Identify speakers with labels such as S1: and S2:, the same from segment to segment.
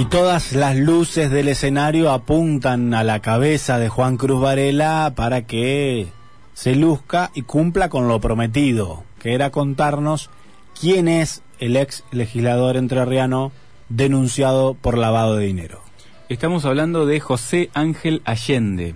S1: Y todas las luces del escenario apuntan a la cabeza de Juan Cruz Varela para que se luzca y cumpla con lo prometido, que era contarnos quién es el ex legislador entrerriano denunciado por lavado de dinero.
S2: Estamos hablando de José Ángel Allende,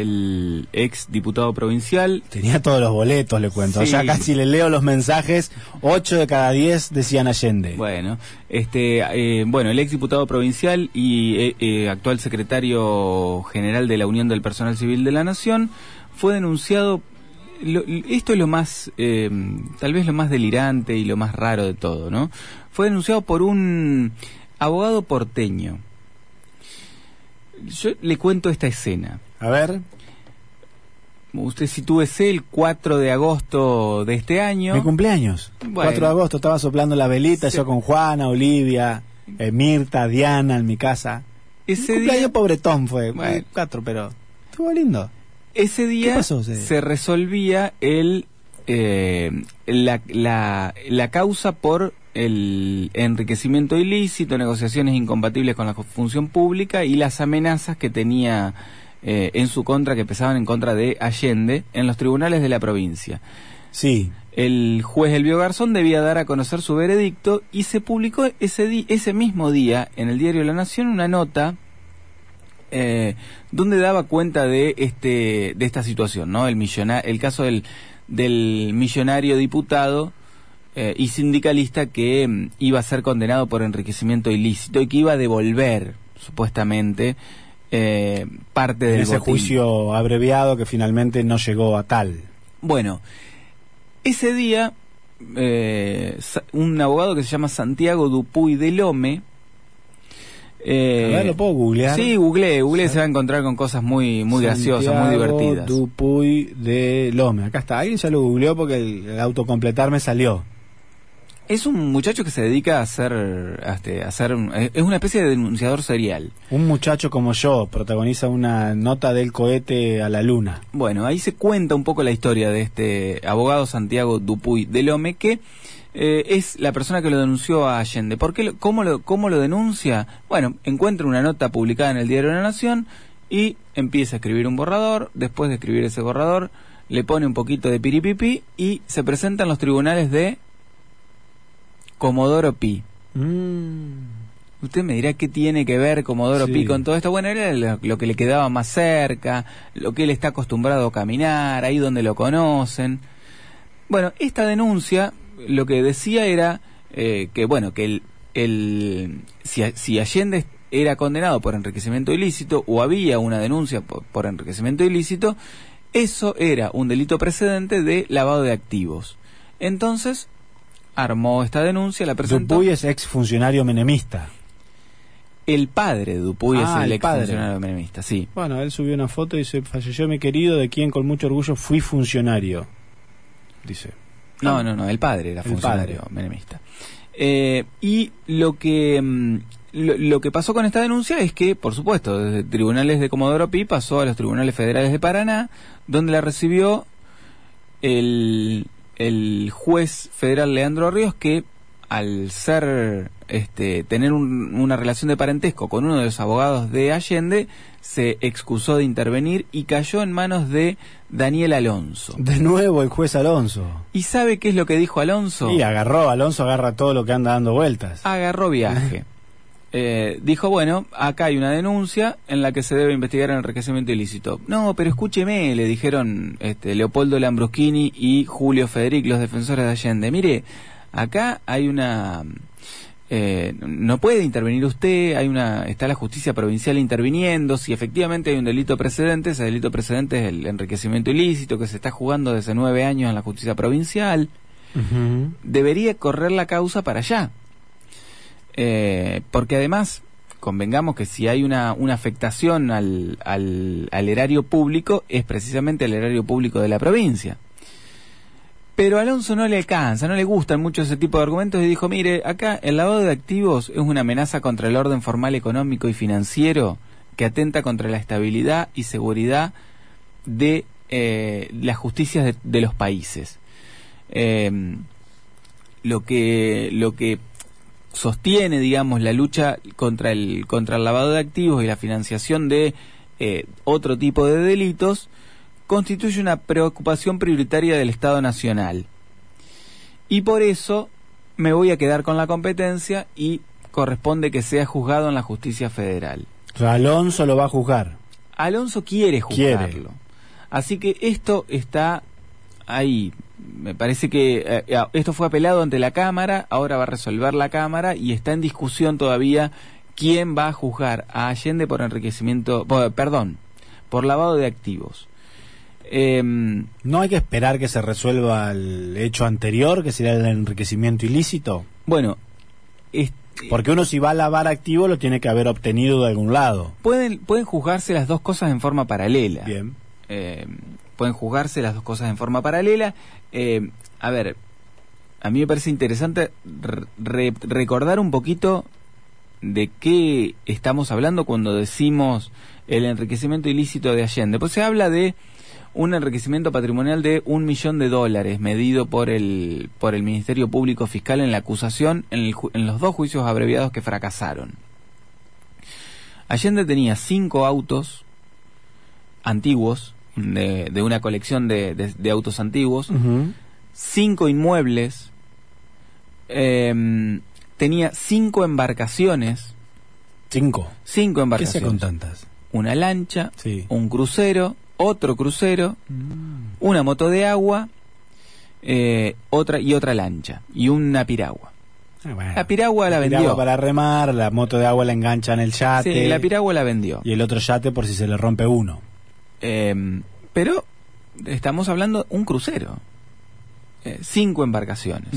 S2: el ex diputado provincial.
S1: Tenía todos los boletos, le cuento.
S2: Sí.
S1: Ya casi le leo los mensajes, 8 de cada 10 decían Allende.
S2: Bueno, este, eh, bueno, el ex diputado provincial y eh, eh, actual secretario general de la Unión del Personal Civil de la Nación fue denunciado. lo- esto es lo más, eh, tal vez lo más delirante y lo más raro de todo, ¿no? Fue denunciado por un abogado porteño. Yo le cuento esta escena.
S1: A ver,
S2: Usted sitúese el 4 de agosto de este año.
S1: mi cumpleaños.
S2: Bueno.
S1: 4 de agosto estaba soplando la velita,
S2: Sí.
S1: yo con Juana, Olivia, eh, Mirta, Diana en mi casa.
S2: Ese
S1: cumpleaños
S2: día,
S1: pobretón fue,
S2: Bueno.
S1: 4, pero estuvo lindo.
S2: ese día
S1: ¿Qué pasó ese día?
S2: se resolvía el eh, la, la, la causa por el enriquecimiento ilícito, negociaciones incompatibles con la función pública y las amenazas que tenía eh, en su contra, que pesaban en contra de Allende en los tribunales de la provincia.
S1: Sí,
S2: El juez Elvio Garzón debía dar a conocer su veredicto y se publicó ese, di- ese mismo día en el diario La Nación una nota eh, donde daba cuenta de este de esta situación, ¿no? El millona- el caso del, del millonario diputado eh, y sindicalista que mm, iba a ser condenado por enriquecimiento ilícito y que iba a devolver supuestamente eh, parte del
S1: ese
S2: botín.
S1: juicio abreviado que finalmente no llegó a tal.
S2: Bueno, ese día eh, un abogado que se llama Santiago Dupuy de Lome. eh,
S1: a ver, ¿lo puedo googlear?
S2: Sí, googleé, googleé, se va a encontrar con cosas muy, muy graciosas, muy divertidas.
S1: Dupuy de Lome. Acá está. Alguien ya lo googleó porque el, el autocompletar me salió.
S2: Es un muchacho que se dedica a hacer, a este, hacer un- es una especie de denunciador serial.
S1: Un muchacho como yo protagoniza una nota del cohete a la luna.
S2: Bueno, ahí se cuenta un poco la historia de este abogado Santiago Dupuy de Lome, que eh, es la persona que lo denunció a Allende. ¿Por qué lo- cómo, lo, ¿Cómo lo denuncia? Bueno, encuentra una nota publicada en el Diario de la Nación y empieza a escribir un borrador. Después de escribir ese borrador, le pone un poquito de piripipi y se presenta en los tribunales de Comodoro Pi. Usted me dirá qué tiene que ver Comodoro
S1: Sí.
S2: Pi con todo esto. Bueno, era lo, lo que le quedaba más cerca, lo que él está acostumbrado a caminar, ahí donde lo conocen. Bueno, esta denuncia lo que decía era eh, que, bueno, que el, el, si, si Allende era condenado por enriquecimiento ilícito o había una denuncia por, por enriquecimiento ilícito, eso era un delito precedente de lavado de activos. Entonces, armó esta denuncia, la presentó.
S1: Dupuy es ex funcionario menemista.
S2: El padre de Dupuy
S1: Ah,
S2: es el
S1: el
S2: ex funcionario menemista, sí.
S1: Bueno, él subió una foto y dice, falleció mi querido, de quien con mucho orgullo fui funcionario. Dice.
S2: No, no, no, el padre era
S1: El
S2: funcionario
S1: padre.
S2: menemista. Eh, y lo que mm, lo, lo que pasó con esta denuncia es que, por supuesto, desde tribunales de Comodoro Pi pasó a los tribunales federales de Paraná, donde la recibió el, el juez federal Leandro Ríos, que al ser este tener un- una relación de parentesco con uno de los abogados de Allende, se excusó de intervenir y cayó en manos de Daniel Alonso.
S1: De nuevo el juez Alonso.
S2: ¿Y sabe qué es lo que dijo Alonso?
S1: Y agarró, Alonso agarra todo lo que anda dando vueltas.
S2: Agarró viaje. Eh, dijo, bueno, acá hay una denuncia en la que se debe investigar el enriquecimiento ilícito. No, pero escúcheme, le dijeron este, Leopoldo Lambruschini y Julio Federic, los defensores de Allende. Mire, acá hay una... eh, no puede intervenir usted, hay una, está la justicia provincial interviniendo, si efectivamente hay un delito precedente, ese delito precedente es el enriquecimiento ilícito que se está jugando desde nueve años en la justicia provincial, debería correr la causa para allá. Eh, porque además, convengamos que si hay una, una afectación al, al, erario público, es precisamente el erario público de la provincia. Pero a Alonso no le alcanza, no le gustan mucho ese tipo de argumentos y dijo, mire, acá el lavado de activos es una amenaza contra el orden formal económico y financiero que atenta contra la estabilidad y seguridad de eh, las justicias de, de los países. Eh, lo que lo que sostiene, digamos, la lucha contra el contra el lavado de activos y la financiación de eh, otro tipo de delitos constituye una preocupación prioritaria del Estado Nacional. Y por eso me voy a quedar con la competencia y corresponde que sea juzgado en la justicia federal.
S1: O sea, Alonso lo va a juzgar.
S2: Alonso quiere
S1: Quiere.
S2: juzgarlo. Así que esto está ahí. Me parece que eh, eh, esto fue apelado ante la Cámara, ahora va a resolver la Cámara y está en discusión todavía quién va a juzgar a Allende por enriquecimiento, por- perdón, por lavado de activos. Em,
S1: ¿No hay que esperar que se resuelva el hecho anterior, que sería el enriquecimiento ilícito?
S2: bueno, es-
S1: Porque uno si va a lavar activo lo tiene que haber obtenido de algún lado.
S2: pueden, pueden juzgarse las dos cosas en forma paralela.
S1: Bien.
S2: eh, pueden juzgarse las dos cosas en forma paralela. Eh, a ver, a mí me parece interesante re- re- recordar un poquito de qué estamos hablando cuando decimos el enriquecimiento ilícito de Allende. Pues se habla de un enriquecimiento patrimonial de un millón de dólares medido por el, por el Ministerio Público Fiscal en la acusación en, en los dos juicios abreviados que fracasaron. Allende tenía cinco autos antiguos, de, de una colección de, de- de autos antiguos, cinco inmuebles, em, tenía cinco embarcaciones,
S1: Cinco.
S2: cinco
S1: ¿Qué se
S2: embarcaciones,
S1: con tantas?
S2: una lancha,
S1: Sí.
S2: un crucero, otro crucero, una moto de agua, eh, otra y otra lancha y una piragua.
S1: Ah, bueno.
S2: La piragua la
S1: piragua
S2: vendió.
S1: para remar, la moto de agua la engancha en el yate.
S2: Sí, la piragua la vendió.
S1: Y el otro yate por si se le rompe uno.
S2: Em, pero estamos hablando un crucero, Eh, cinco embarcaciones.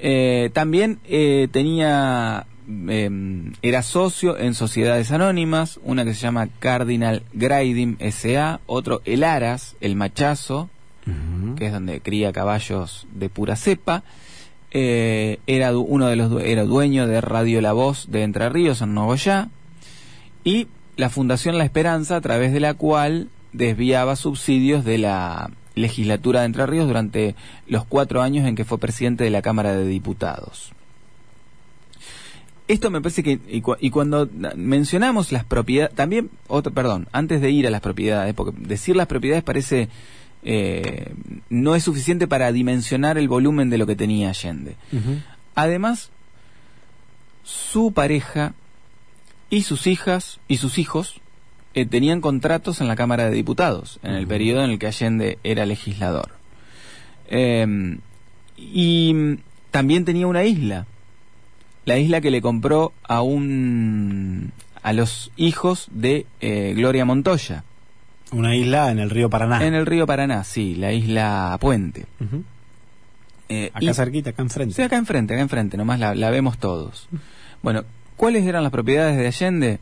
S2: Eh, también eh, tenía, em, era socio en sociedades anónimas, una que se llama Cardinal Grading S.A., otro El Aras, El Machazo, que es donde cría caballos de pura cepa. Era du- uno de los era dueño de Radio La Voz de Entre Ríos en Nogoyá y la Fundación La Esperanza a través de la cual desviaba subsidios de la legislatura de Entre Ríos durante los cuatro años en que fue presidente de la Cámara de Diputados. Esto me parece que, y, cu- y cuando na- mencionamos las propiedades, también, otro, perdón, antes de ir a las propiedades, porque decir las propiedades parece, eh, no es suficiente para dimensionar el volumen de lo que tenía Allende. Además, su pareja y sus hijas y sus hijos eh, tenían contratos en la Cámara de Diputados en el periodo en el que Allende era legislador. Eh, y también tenía una isla, la isla que le compró a un a los hijos de eh, Gloria Montoya
S1: Una isla en el río Paraná.
S2: en el río Paraná, sí, la isla Puente.
S1: Ujú.
S2: Eh,
S1: Acá
S2: y-
S1: cerquita, acá enfrente.
S2: Sí, acá enfrente, acá enfrente, nomás la, la vemos todos. Bueno, ¿cuáles eran las propiedades de Allende?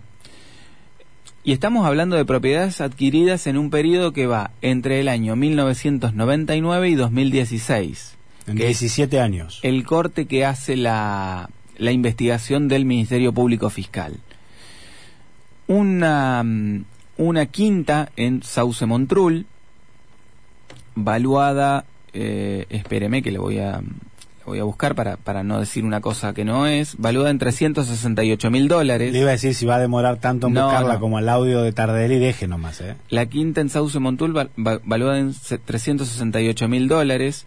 S2: Y estamos hablando de propiedades adquiridas en un periodo que va entre el año 1999 y 2016.
S1: En
S2: que es
S1: 17 años.
S2: el corte que hace la, la investigación del Ministerio Público Fiscal. Una, mm, una quinta en Sauce Montrul, valuada, eh, espéreme que le voy a, voy a buscar para, para no decir una cosa que no es, valuada en 368 mil dólares.
S1: Le iba a decir si va a demorar tanto en
S2: No,
S1: buscarla
S2: no.
S1: como el audio de Tardelli, deje nomás, ¿eh?
S2: La quinta en Sauce Montul, val- va- valuada en se- 368 mil dólares.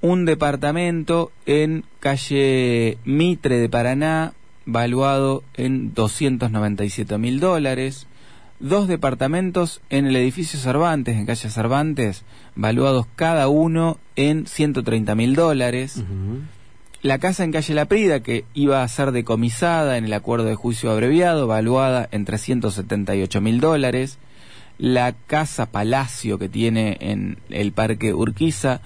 S2: Un departamento en calle Mitre de Paraná, valuado en 297 mil dólares. Dos departamentos en el edificio Cervantes, en calle Cervantes, valuados cada uno en 130 mil dólares. La casa en calle La Prida, que iba a ser decomisada en el acuerdo de juicio abreviado, valuada en 378 mil dólares. La casa Palacio que tiene en el Parque Urquiza,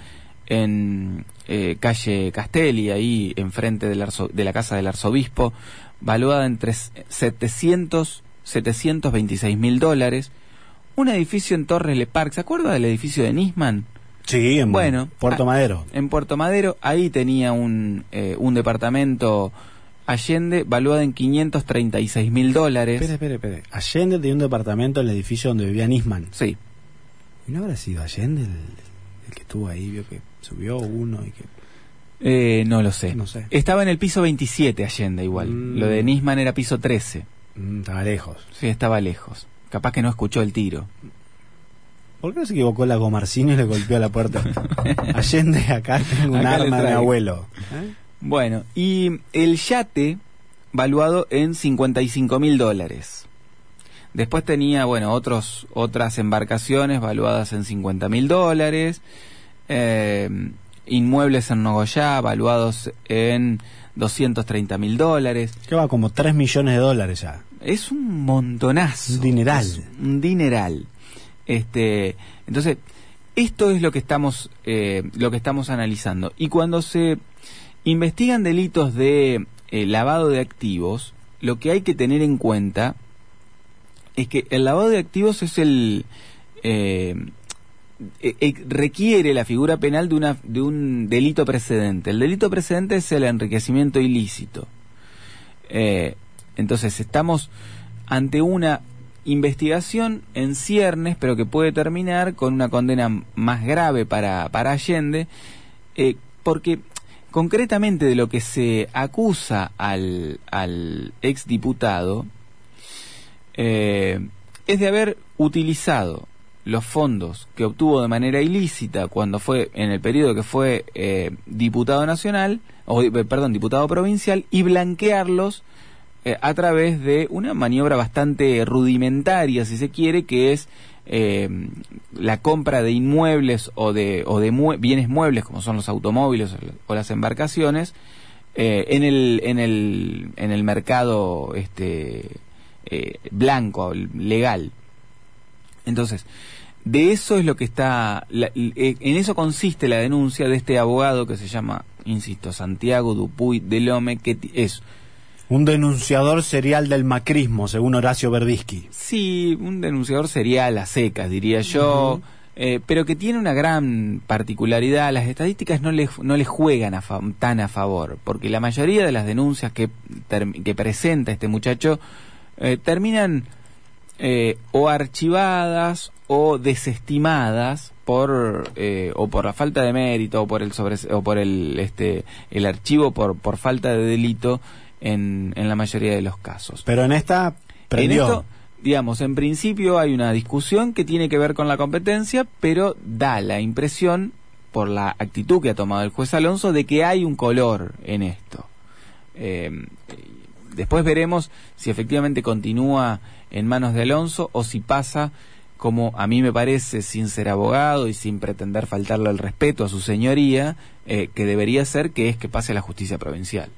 S2: en eh, calle Castelli, ahí enfrente del arzo- de la casa del arzobispo, valuada en tres- 700, 726 mil dólares. Un edificio en Torres Le Parc, ¿se acuerda del edificio de Nisman?
S1: Sí, en
S2: Bueno,
S1: Puerto Madero.
S2: En Puerto Madero, ahí tenía un, eh, un departamento Allende valuado en 536 mil dólares.
S1: Espere, espere, espere. Allende tenía un departamento en el edificio donde vivía Nisman.
S2: Sí,
S1: ¿Y no habrá sido Allende el, el que estuvo ahí, vio que subió uno y que...
S2: eh, no lo sé.
S1: No sé.
S2: Estaba en el piso 27 Allende igual.
S1: Mm.
S2: Lo de Nisman era piso 13.
S1: Mm, estaba lejos.
S2: Sí, estaba lejos. Capaz que no escuchó el tiro.
S1: ¿Por qué no se equivocó la Gomarcini y le golpeó a la puerta? Allende, acá tengo un
S2: Acá
S1: arma de abuelo. ¿Eh?
S2: Bueno, y el yate valuado en 55 mil dólares. Después tenía, bueno, otros, otras embarcaciones valuadas en 50 mil dólares. eh, inmuebles en Nogoyá valuados en 230 mil dólares.
S1: Que va como 3 millones de dólares ya.
S2: Es un montonazo.
S1: Un dineral.
S2: Un dineral. Este, entonces, esto es lo que estamos, eh, lo que estamos analizando. Y cuando se investigan delitos de eh, lavado de activos, lo que hay que tener en cuenta es que el lavado de activos es el eh, eh, eh, requiere la figura penal de una de un delito precedente. El delito precedente es el enriquecimiento ilícito. Eh, entonces estamos ante una investigación en ciernes, pero que puede terminar con una condena más grave para, para Allende, eh, porque concretamente de lo que se acusa al, al exdiputado eh, es de haber utilizado los fondos que obtuvo de manera ilícita cuando fue en el periodo que fue eh, diputado nacional o perdón diputado provincial y blanquearlos eh, a través de una maniobra bastante rudimentaria si se quiere que es eh, la compra de inmuebles o de o de bienes muebles como son los automóviles o las embarcaciones eh, en el en el en el mercado este eh, blanco legal. Entonces, de eso es lo que está, la- en eso consiste la denuncia de este abogado que se llama, insisto, Santiago Dupuy de Lome, que es,
S1: Un denunciador serial del macrismo, según Horacio Verdisky.
S2: sí, un denunciador serial a secas, diría yo, eh, pero que tiene una gran particularidad, las estadísticas no le, no le juegan a fa- tan a favor, porque la mayoría de las denuncias que, que presenta este muchacho eh, terminan eh, o archivadas o desestimadas por eh, o por la falta de mérito o por el sobre, o por el este el archivo por por falta de delito en, en la mayoría de los casos.
S1: Pero en esta.
S2: En esto, digamos, en principio hay una discusión que tiene que ver con la competencia, pero da la impresión por la actitud que ha tomado el juez Alonso de que hay un color en esto. Eh, después veremos si efectivamente continúa en manos de Alonso o si pasa como a mí me parece, sin ser abogado y sin pretender faltarle el respeto a su señoría, eh, que debería ser que es que pase a la justicia provincial.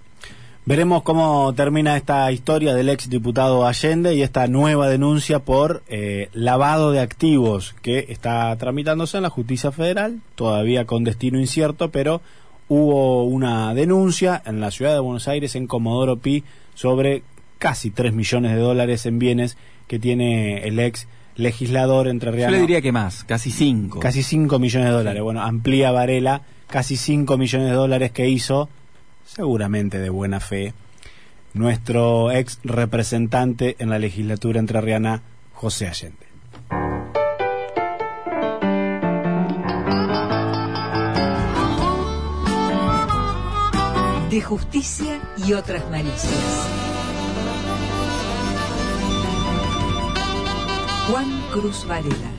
S1: Veremos cómo termina esta historia del ex diputado Allende y esta nueva denuncia por eh, lavado de activos que está tramitándose en la justicia federal, todavía con destino incierto, pero hubo una denuncia en la ciudad de Buenos Aires, en Comodoro Pi, sobre casi 3 millones de dólares en bienes que tiene el ex legislador entre
S2: Yo le diría que más, casi cinco.
S1: Casi 5 millones de dólares. Bueno, amplía Varela, casi 5 millones de dólares que hizo, seguramente de buena fe, nuestro ex representante en la legislatura entrerriana, José Allende.
S3: De justicia y otras malicias. Juan Cruz Varela.